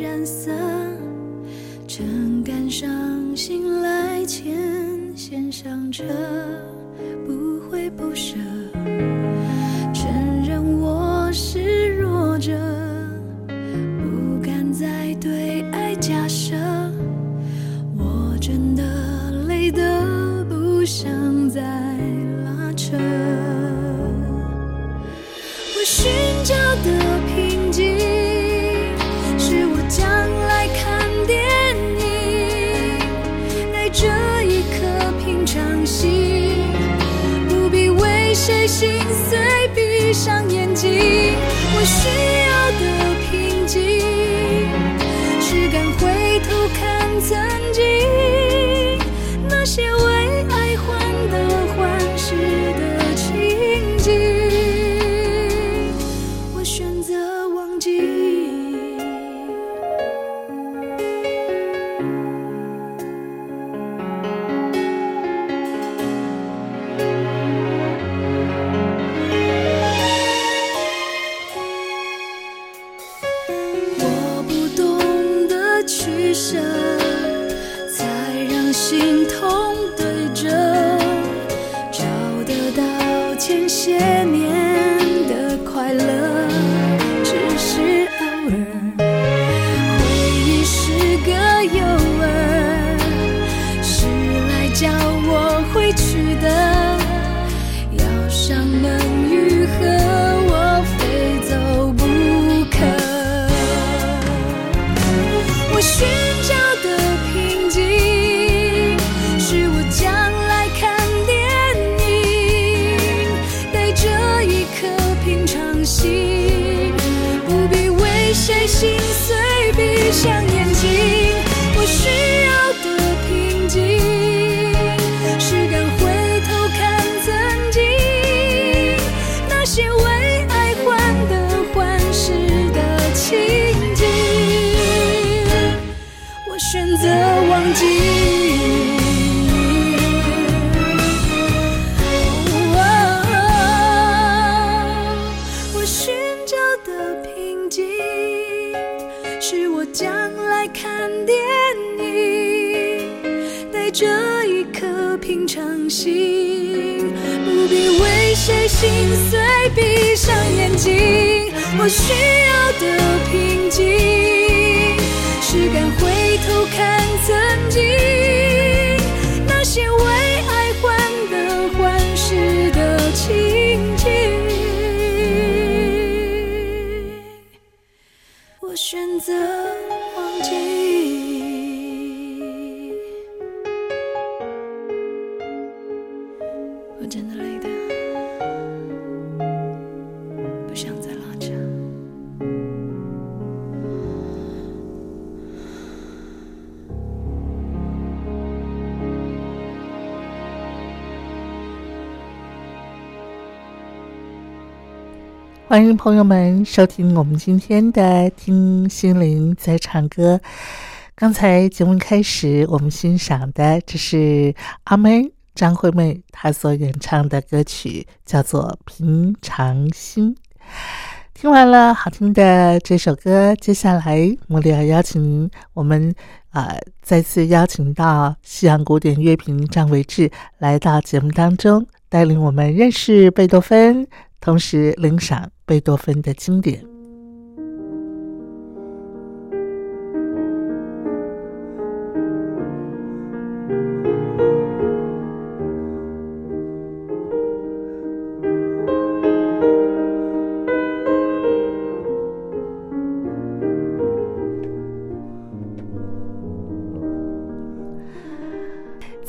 染色正赶上醒来前先上车不会不舍。像眼睛。要欢迎朋友们收听我们今天的《听心灵在唱歌》。刚才节目开始，我们欣赏的这是阿妹张惠妹她所演唱的歌曲，叫做《平常心》。听完了好听的这首歌，接下来茉莉要邀请，我们啊再次邀请到西洋古典乐评张维志来到节目当中，带领我们认识贝多芬，同时领赏贝多芬的经典。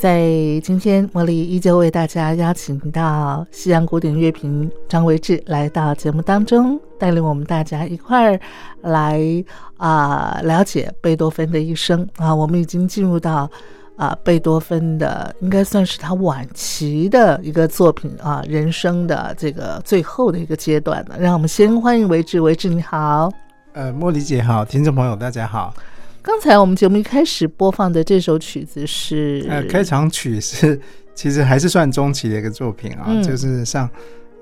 在今天，茉莉依旧为大家邀请到西洋古典乐评张维志来到节目当中，带领我们大家一块儿来啊了解贝多芬的一生啊。我们已经进入到啊贝多芬的应该算是他晚期的一个作品啊，人生的这个最后的一个阶段了。让我们先欢迎维志，维志你好，呃，茉莉姐好，听众朋友大家好。刚才我们节目一开始播放的这首曲子是呃，开场曲是 其实还是算中期的一个作品啊，嗯就是上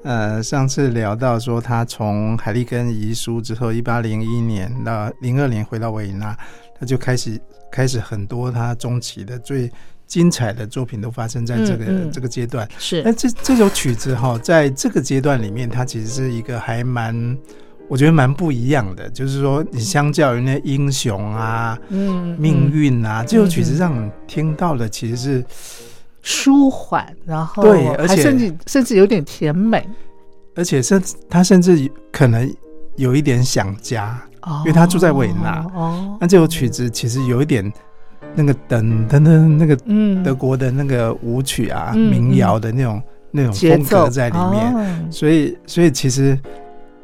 呃上次聊到说他从海利根遗书之后，一八零一年到零二年回到维也纳，他就开始开始很多他中期的最精彩的作品都发生在这个、嗯嗯这个阶段。是那这这首曲子哈，在这个阶段里面，它其实是一个还蛮。我觉得蛮不一样的，就是说，你相较于那英雄啊、嗯命嗯运啊，这首曲子让你听到的其实是舒缓，然后对而且甚至甚至有点甜美。而且甚至他甚至可能有一点想家，哦，因为他住在维也纳哦，那这首曲子其实有一点那个噔噔噔那个嗯。德国的那个舞曲啊、嗯民谣的那种那种风格在里面，哦。所以所以其实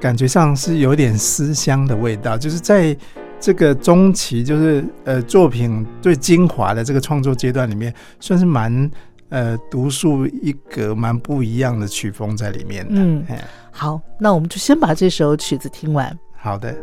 感觉上是有点思乡的味道，就是在这个中期，就是呃作品最精华的这个创作阶段里面，算是蛮呃独树一格、蛮不一样的曲风在里面的。嗯好，那我们就先把这首曲子听完。好的。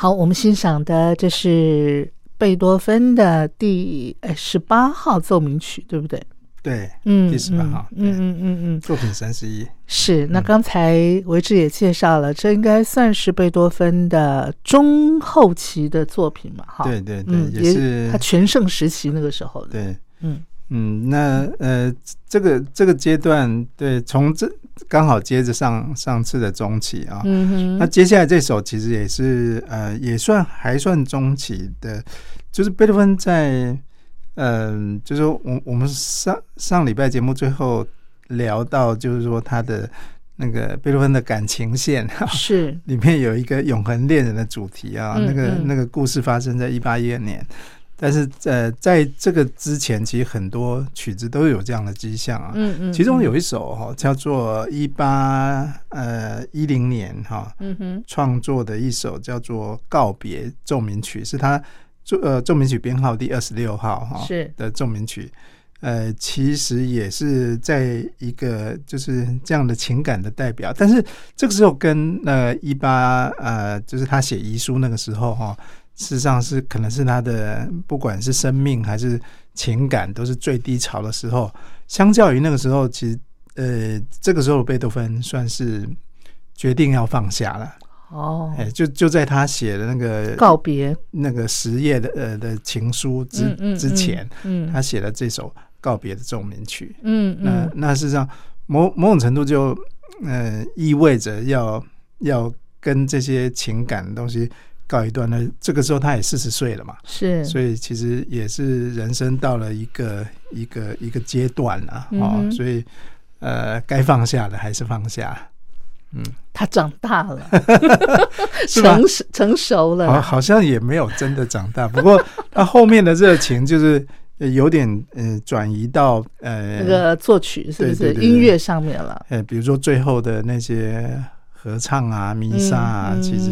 好，我们欣赏的这是贝多芬的第呃十八号奏鸣曲，对不对？对，嗯，第十八号嗯嗯嗯嗯，作品三十一，是。那刚才维志也介绍了，这应该算是贝多芬的中后期的作品嘛？哈，对对对，嗯，也是。他全盛时期那个时候的，对，嗯嗯，那呃，这个这个阶段，对，从这刚好接着上上次的中期啊，嗯哼，那接下来这首其实也是呃，也算还算中期的，就是贝多芬在嗯、就是说我我们上上礼拜节目最后聊到，就是说他的那个贝多芬的感情线哈，是。里面有一个永恒恋人的主题啊，嗯那个嗯。那个故事发生在一八一二年，但是呃，在这个之前，其实很多曲子都有这样的迹象啊。嗯嗯，其中有一首哈、叫做一八呃一零年哈、嗯哼创作的一首叫做《告别奏鸣曲》，是他奏呃奏鸣曲编号第二十六号哈、是的奏鸣曲。呃，其实也是在一个就是这样的情感的代表，但是这个时候跟呃一八呃，就是他写遗书那个时候哈、事实上是可能是他的不管是生命还是情感都是最低潮的时候。相较于那个时候，其实呃这个时候贝多芬算是决定要放下了，哦，哎，就就在他写的那个告别那个十页的呃的情书之、嗯嗯之前，嗯他写了这首告别的奏鸣曲。嗯那嗯那事实上某某种程度就呃意味着要要跟这些情感的东西告一段落。这个时候他也四十岁了嘛，是，所以其实也是人生到了一个一个一个阶段了哦，嗯哼。所以呃该放下的还是放下。嗯。他长大了，成熟成熟了。好，好像也没有真的长大，不过 他后面的热情就是呃有点呃转移到呃那个作曲是不是？音乐上面了？呃，比如说最后的那些合唱啊、弥撒啊，嗯其实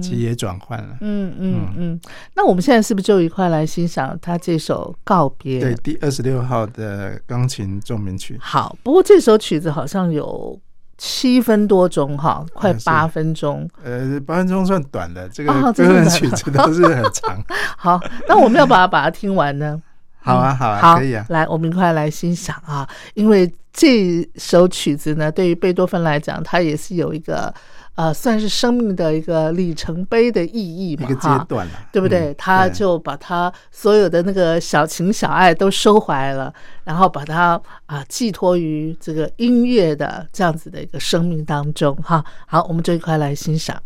其实也转换了。嗯嗯嗯，那我们现在是不是就一块来欣赏他这首告别？对，第二十六号的钢琴奏鸣曲，好，不过这首曲子好像有七分多钟哈，快八分钟。呃，八分钟算短的，这个这个人真的短曲子都是很长。好，那我们要把它把它听完呢？好啊，好啊，好，可以啊。来，我们一块来欣赏啊，因为这首曲子呢，对于贝多芬来讲，它也是有一个呃，算是生命的一个里程碑的意义嘛，一个阶哈。段了，对不对？嗯他就把他所有的那个小情小爱都收回来了，然后把它啊寄托于这个音乐的这样子的一个生命当中哈。好，我们就一块来欣赏。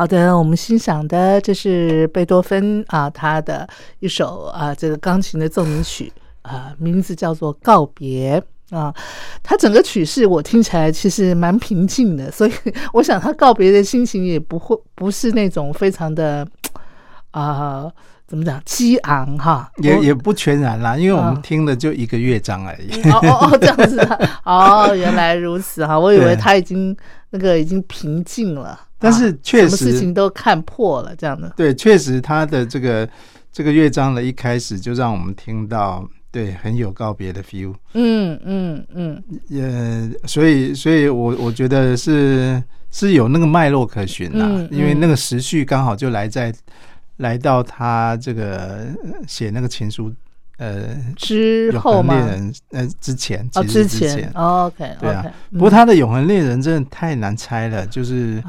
好的，我们欣赏的这是贝多芬啊，他的一首啊这个钢琴的奏鸣曲啊，名字叫做《告别》啊。他整个曲式我听起来其实蛮平静的，所以我想他告别的心情也不会不是那种非常的啊。怎么讲？激昂哈，也也不全然啦，因为我们听的就一个乐章而已。哦哦哦，这样子啊，哦，原来如此哈，我以为他已经那个已经平静了，但是确实什么事情都看破了这样的。对，确实他的这个这个乐章的一开始就让我们听到，对，很有告别的 feel。嗯嗯嗯，呃，所以所以我我觉得是是有那个脉络可循啦，因为那个时序刚好就来在。来到他这个写那个情书，呃，之后吗？呃，之前，哦，之前，OK，对啊。不过他的永恒恋人真的太难猜了，就是，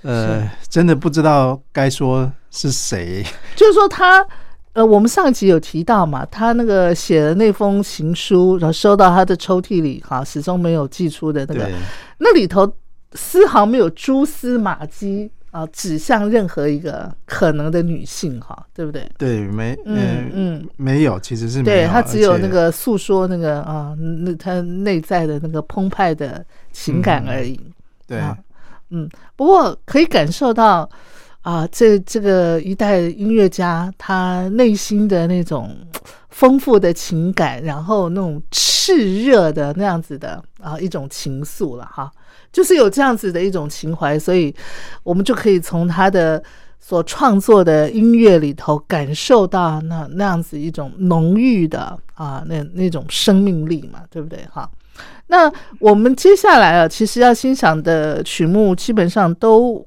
呃，真的不知道该说是谁。就是说他，呃，我们上集有提到嘛，他那个写的那封情书，然后收到他的抽屉里，哈，始终没有寄出的那个，那里头丝毫没有蛛丝马迹。啊，指向任何一个可能的女性，哈，对不对？对，没，嗯嗯，没有，其实是对他只有那个诉说那个啊，那他内在的那个澎湃的情感而已。对，嗯，不过可以感受到啊，这这个一代音乐家他内心的那种丰富的情感，然后那种炽热的那样子的啊一种情愫了，哈。就是有这样子的一种情怀，所以我们就可以从他的所创作的音乐里头感受到那那样子一种浓郁的啊，那那种生命力嘛，对不对？哈，那我们接下来啊，其实要欣赏的曲目基本上都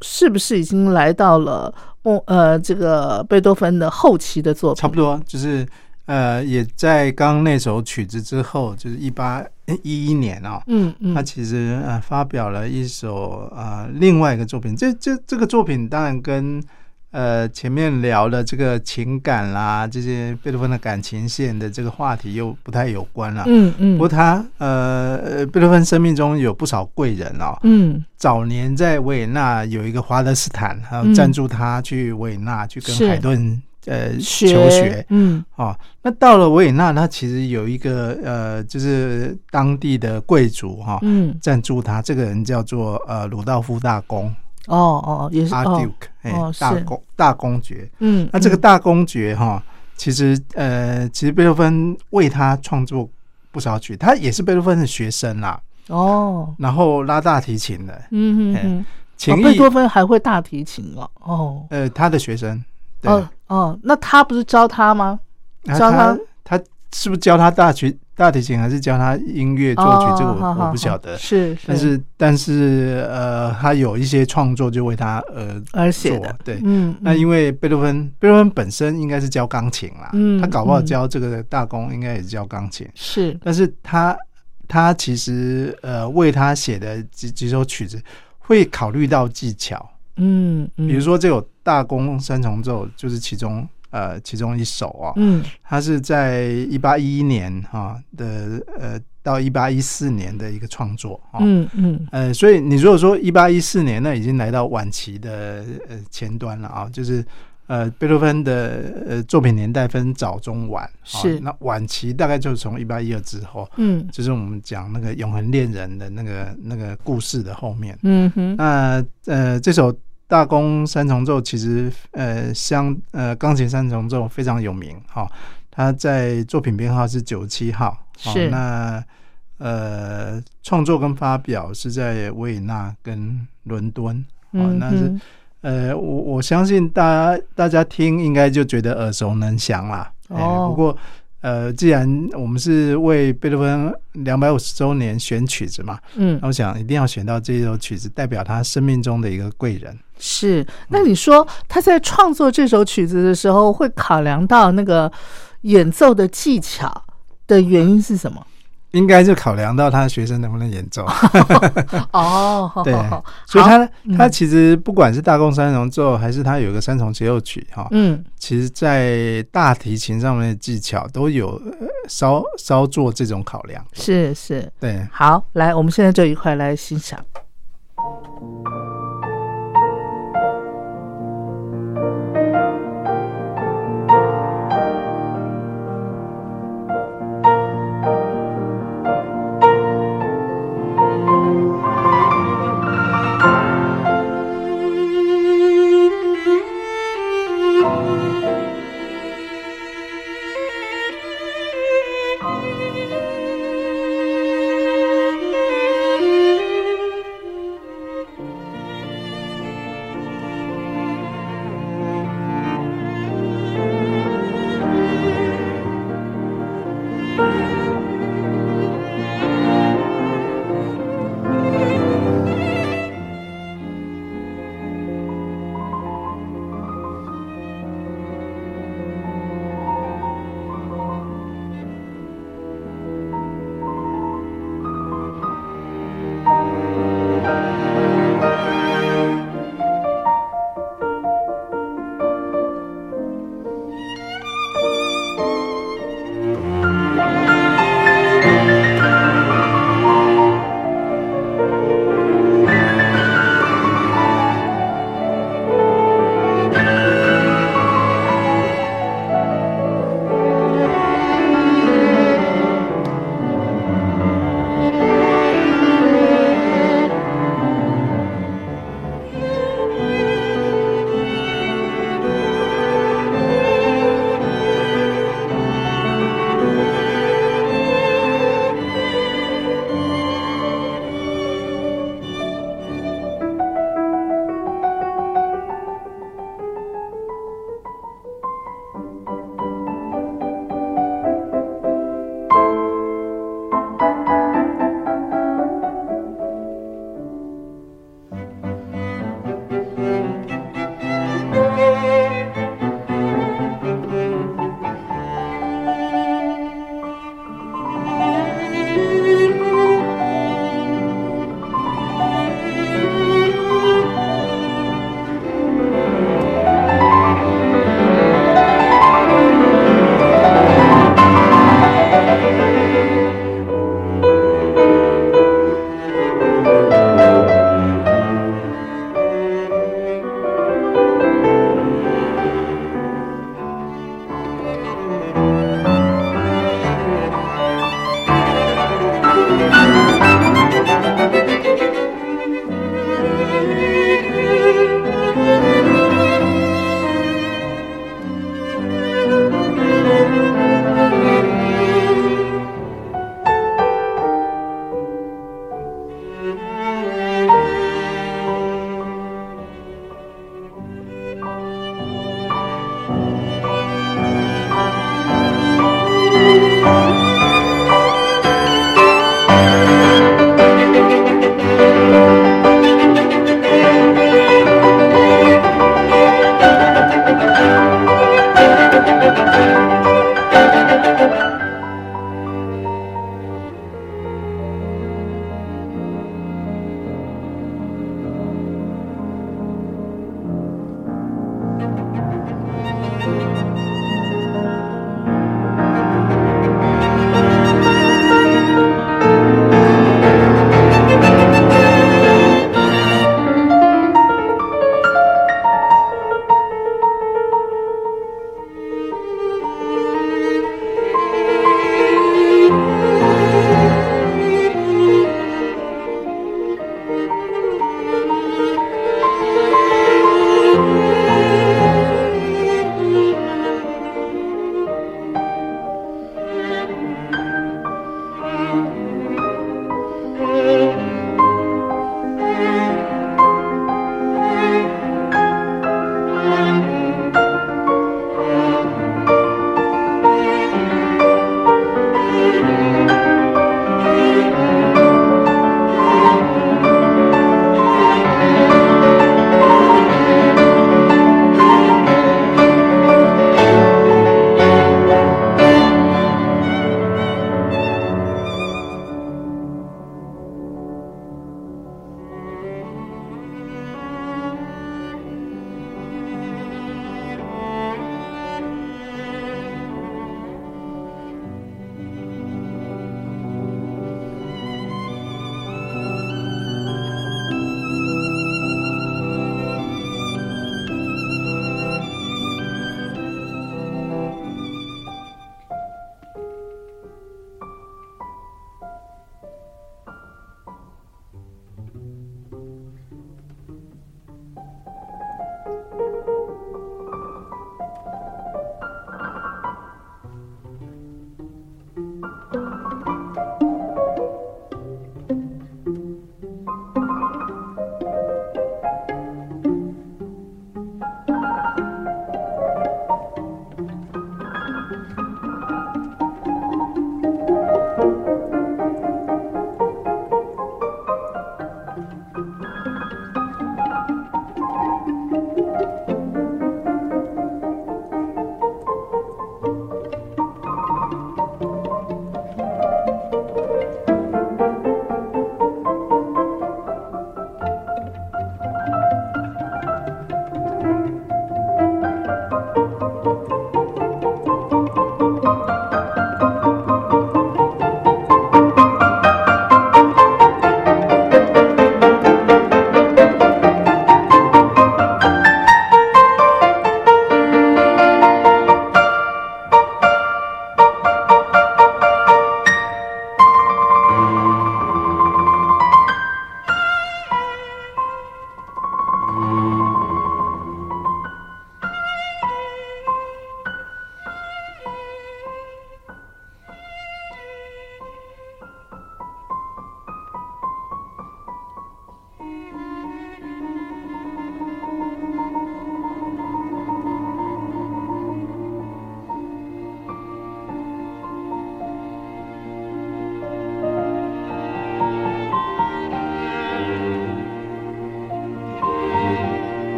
是不是已经来到了莫呃这个贝多芬的后期的作品？差不多，就是。呃，也在刚那首曲子之后，就是一八一一年哦，嗯嗯，他其实呃发表了一首呃另外一个作品，这这这个作品当然跟呃前面聊的这个情感啦，这些贝多芬的感情线的这个话题又不太有关了，嗯嗯，不过他呃贝多芬生命中有不少贵人哦，嗯，早年在维也纳有一个华德斯坦，还有赞助他去维也纳去跟海顿。呃，求学，嗯，哦，那到了维也纳，他其实有一个呃，就是当地的贵族哈，嗯，赞助他，这个人叫做呃鲁道夫大公，哦哦，也是阿 Duke，哎，大公大公爵，嗯，那这个大公爵哈，其实呃，其实贝多芬为他创作不少曲，他也是贝多芬的学生啦，哦，然后拉大提琴的，嗯嗯嗯，琴贝多芬还会大提琴哦，哦，呃，他的学生。哦哦，那他不是教他吗？教他，他是不是教他大曲大提琴，还是教他音乐作曲？这个我我不晓得。是，但是但是呃，他有一些创作就为他而而写的。对，嗯。那因为贝多芬，贝多芬本身应该是教钢琴啦，嗯，他搞不好教这个大公应该也是教钢琴。是，但是他他其实呃为他写的几几首曲子会考虑到技巧。嗯，比如说这首大公三重奏就是其中呃其中一首啊，嗯，它是在一八一一年哈的呃到一八一四年的一个创作啊，嗯嗯，呃，所以你如果说一八一四年，那已经来到晚期的呃前端了啊，就是呃贝多芬的呃作品年代分早中晚，是。那晚期大概就是从一八一二之后，嗯，就是我们讲那个永恒恋人的那个那个故事的后面，嗯哼，那呃这首。大宫三重奏其实呃相呃钢琴三重奏非常有名哈，它在作品编号是九十七号，是。那呃创作跟发表是在维也纳跟伦敦，嗯，那是呃我我相信大家大家听应该就觉得耳熟能详啦，哦，不过。呃，既然我们是为贝多芬两百五十周年选曲子嘛，嗯，那我想一定要选到这首曲子，代表他生命中的一个贵人。是，那你说他在创作这首曲子的时候，会考量到那个演奏的技巧的原因是什么？应该就考量到他的学生能不能演奏。哦，对，所以他他其实不管是大共三重奏，还是他有一个三重协奏曲哈，嗯，其实在大提琴上面的技巧都有稍稍做这种考量，是是，对，好，来，我们现在就一块来欣赏。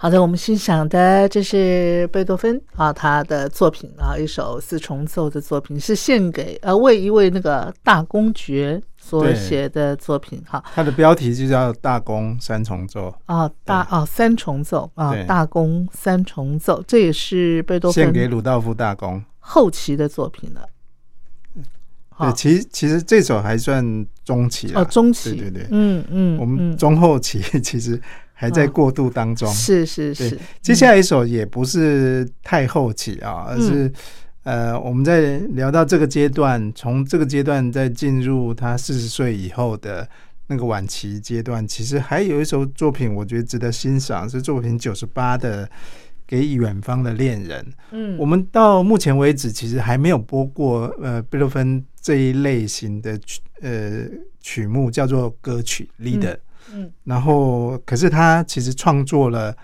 好的，我们欣赏的这是贝多芬啊，他的作品啊，一首四重奏的作品，是献给呃为一位那个大公爵所对写的作品哈。它的标题就叫《大公三重奏啊，大啊三重奏啊，大公三重奏，这也是贝》，多芬献给芬鲁道夫大公。后期的作品了。对，好其其实这首还算中期啊。哦，中期，对对对，嗯嗯，我们嗯中后期 其实还在啊过渡当中。是是是，接下来一首也不是太后期啊，而是、呃，我们在聊到这个阶段，从这个阶段再进入他四十岁以后的那个晚期阶段，其实还有一首作品，我觉得值得欣赏，是作品九十八的《给远方的恋人》。嗯，我们到目前为止，其实还没有播过呃贝多芬这一类型的曲呃曲目，叫做歌曲 leader。嗯然后，可是他其实创作了，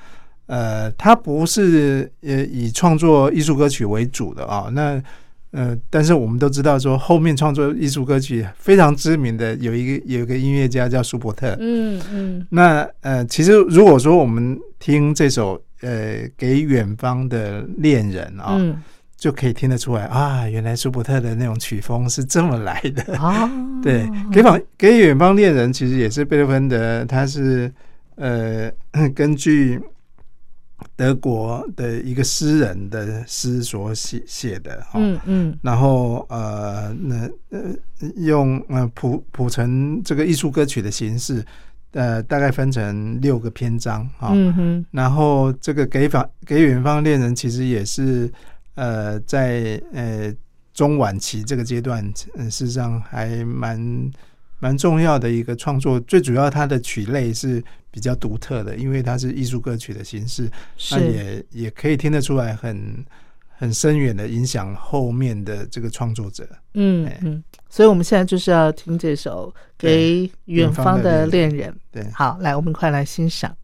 呃，他不是呃以创作艺术歌曲为主的啊、那呃，但是我们都知道说，后面创作艺术歌曲非常知名的有一个有一个音乐家叫舒伯特。嗯嗯。那呃，其实如果说我们听这首呃给远方的恋人啊、嗯就可以听得出来啊，原来舒伯特的那种曲风是这么来的。啊，对，给访给远方恋人其实也是贝多芬的，他是呃 根据德国的一个诗人的诗所写写的哈。嗯嗯然后呃，那呃用呃谱谱成这个艺术歌曲的形式，呃，大概分成六个篇章哈。嗯哼，然后这个给访给远方恋人其实也是呃在呃中晚期这个阶段，嗯、事实上还蛮蛮重要的一个创作。最主要它的曲类是比较独特的，因为它是艺术歌曲的形式，那也也可以听得出来很很深远的影响后面的这个创作者。哎嗯嗯，所以我们现在就是要听这首《给远方的恋人》。对，好，来，我们快来欣赏。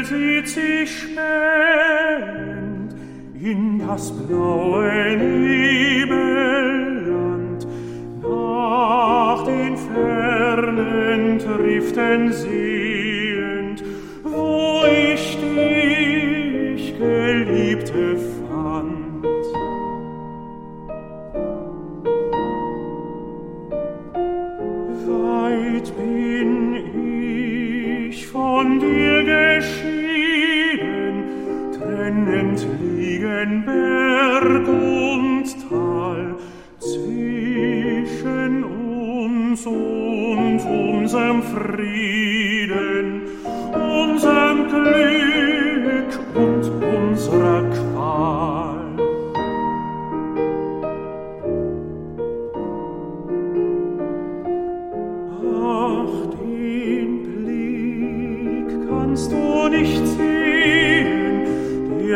Hügel sitz ich schwelend in das blaue Nebelland. Nach den fernen Triften sehend, wo ich dich, Geliebte, fand. Weit bin ich von dir trennend liegen Berg und Tal zwischen uns und unserem Frieden, unserem Glück.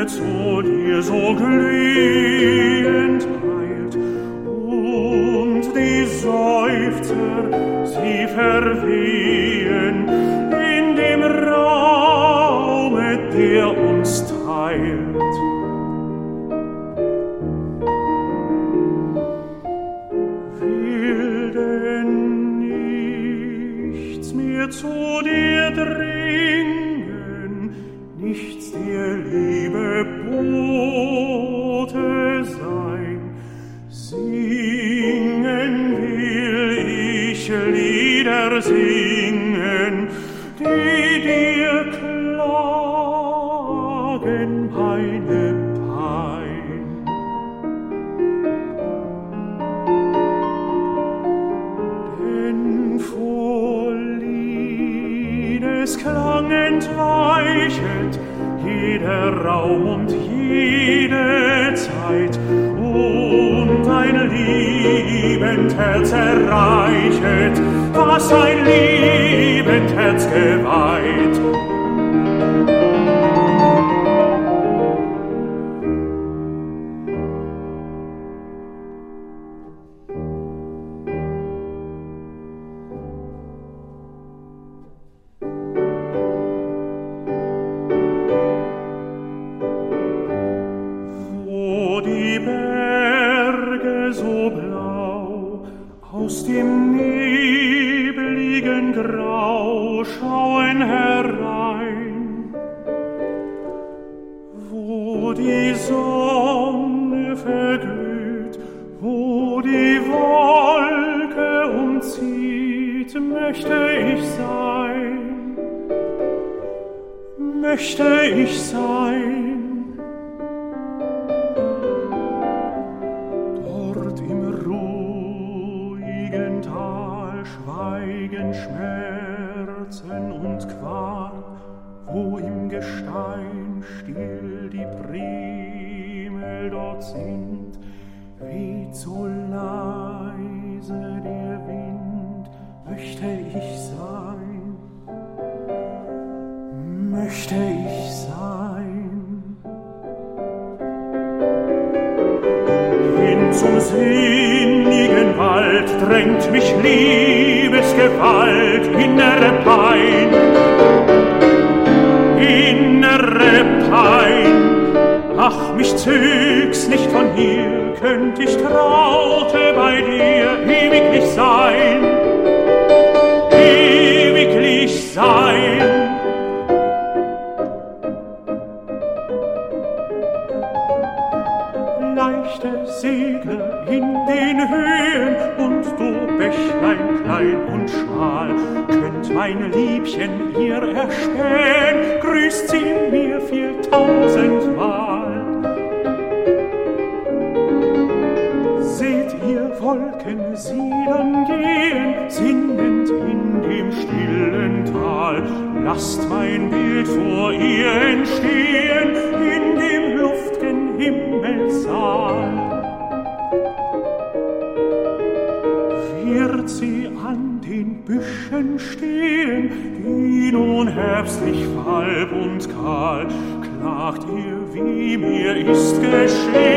Zu dir so glühend eilt, und die Seufzer, sie verwehen in dem Raume, der uns teilt. will nichts mehr zu dir dringen, nichts Gebote sein, singen will ich Lieder singen. Liebend Herz erreichet, was ein liebend Herz geweiht. Die Primel dort sind, weht so leise der Wind, möchte ich sein, möchte ich sein. Hin zum sinnigen Wald drängt mich Liebesgewalt, innere Pein, innere Pein. Ach, mich zög's nicht von hier, könnt ich traute bei dir ewiglich sein, ewiglich sein. leichte Segel in den Höhen und du Bächlein klein und schmal, könnt mein Liebchen ihr erspähen, grüßt sie mir viertausendmal. Wolken siedern gehen, singend in dem stillen Tal, lasst mein Bild vor ihr entstehen, in dem luftgen Himmelssaal. Wird sie an den Büschen stehen, die nun herbstlich falb und kahl, klagt ihr, wie mir ist geschehen,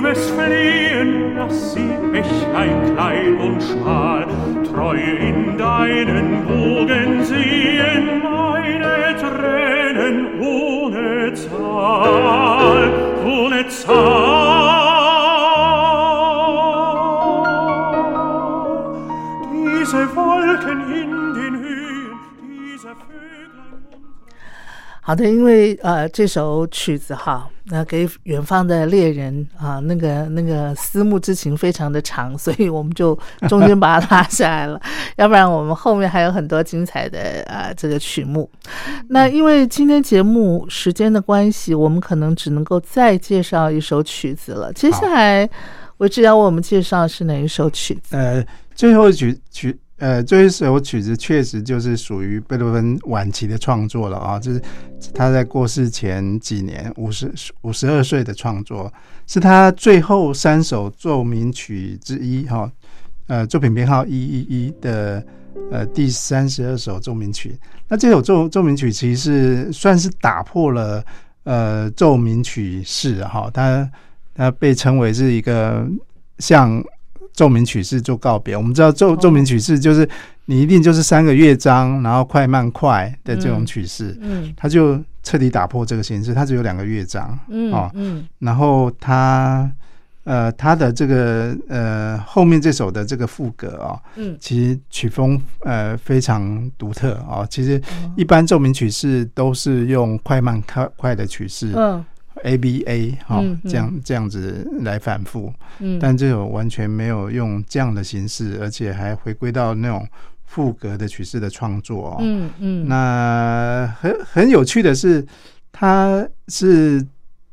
meine Liebesflehen, lass sie Bächlein klein und schmal, treu in deinen Bogen sehen, meine Tränen ohne Zahl, ohne Zahl. 好的，因为呃这首曲子哈，那给远方的猎人啊，那个那个思慕之情非常的长，所以我们就中间把它拉下来了，要不然我们后面还有很多精彩的啊这个曲目。那因为今天节目时间的关系，我们可能只能够再介绍一首曲子了。接下来我只要为我们介绍是哪一首曲子？呃，最后一曲曲呃，这一首曲子确实就是属于贝多芬晚期的创作了啊，就是他在过世前几年，五十五十二岁的创作，是他最后三首奏鸣曲之一哈，呃，作品编号一一一的呃第三十二首奏鸣曲。那这首奏奏鸣曲其实是算是打破了呃奏鸣曲式哈，它它被称为是一个像奏鸣曲式做告别。我们知道奏奏鸣曲式就是你一定就是三个乐章，然后快慢快的这种曲式，嗯它就彻底打破这个形式，它只有两个乐章，嗯哦。嗯。然后它呃它的这个呃后面这首的这个副歌啊、嗯。其实曲风呃非常独特啊、其实一般奏鸣曲式都是用快慢快快的曲式，嗯 A B A 哈、这样这样子来反复，嗯，但这首完全没有用这样的形式，而且还回归到那种副格的曲式的创作哦。嗯嗯。那很很有趣的是，他是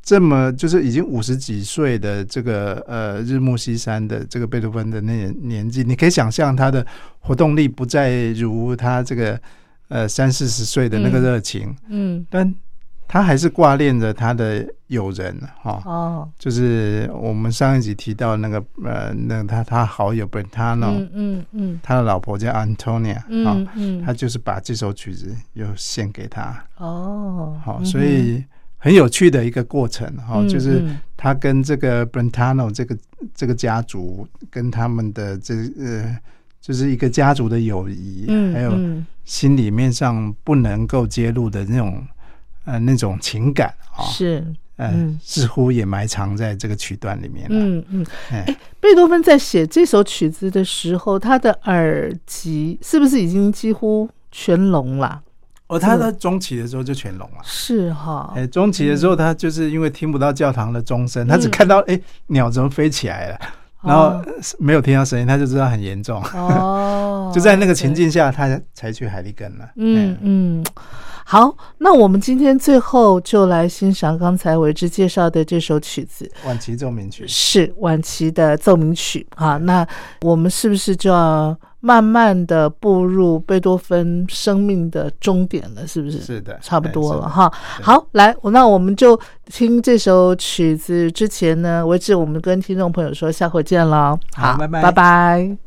这么就是已经五十几岁的这个呃日暮西山的这个贝多芬的那年年纪，你可以想象他的活动力不再如他这个呃三四十岁的那个嗯。热情，嗯。但他还是挂念着他的友人哈。哦。就是我们上一集提到那个呃，那他他好友 Brentano，、嗯嗯嗯。他的老婆叫 Antonia 啊、嗯嗯。他就是把这首曲子又献给他，哦好、嗯。所以很有趣的一个过程哈、嗯就是嗯。他跟这个 Brentano 这个这个家族跟他们的这呃，就是一个家族的友谊，嗯还有嗯。心里面上不能够揭露的那种呃那种情感啊，是呃，嗯似乎也埋藏在这个曲段里面了。嗯嗯。哎贝多芬在写这首曲子的时候，他的耳疾是不是已经几乎全聋了？哦，他在中期的时候就全聋了。是哈，哎，中期的时候，他就是因为听不到教堂的钟声，他只看到哎鸟怎么飞起来了，然后哦没有听到声音，他就知道很严重。哦，就在那个情境下，他才去海利根了。嗯哎，嗯，好，那我们今天最后就来欣赏刚才为之介绍的这首曲子，晚期奏鸣曲。是晚期的奏鸣曲啊。那我们是不是就要慢慢的步入贝多芬生命的终点了？是不是？是的，差不多了哈。好，来，那我们就听这首曲子之前呢，为止我们跟听众朋友说下回见了。好拜拜拜拜。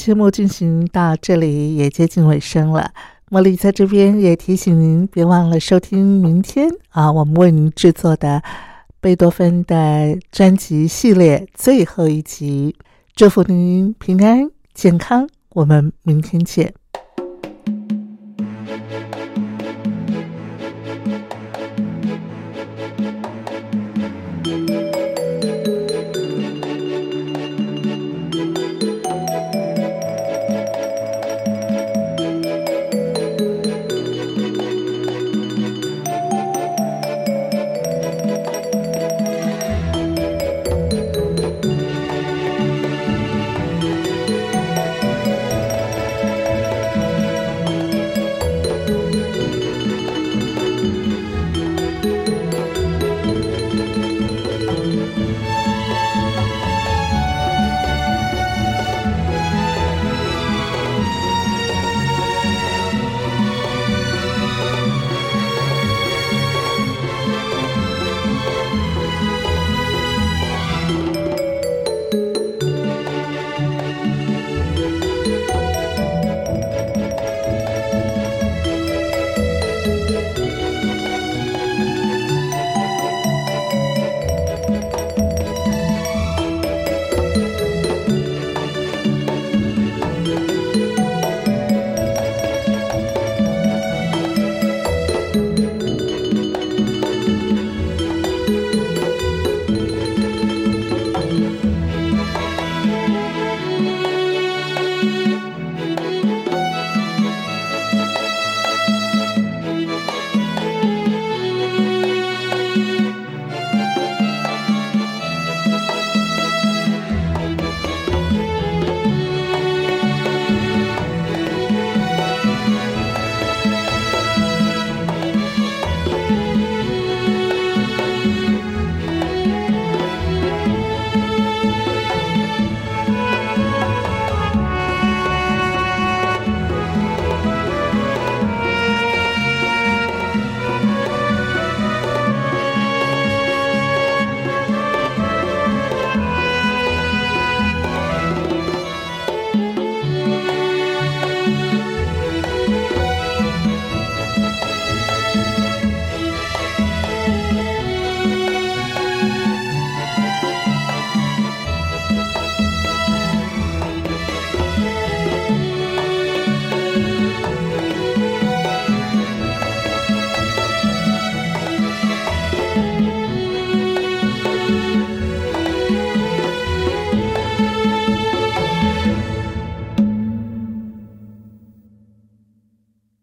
节目进行到这里也接近尾声了。茉莉在这边也提醒您，别忘了收听明天啊，我们为您制作的贝多芬的专辑系列最后一集。祝福您平安健康，我们明天见。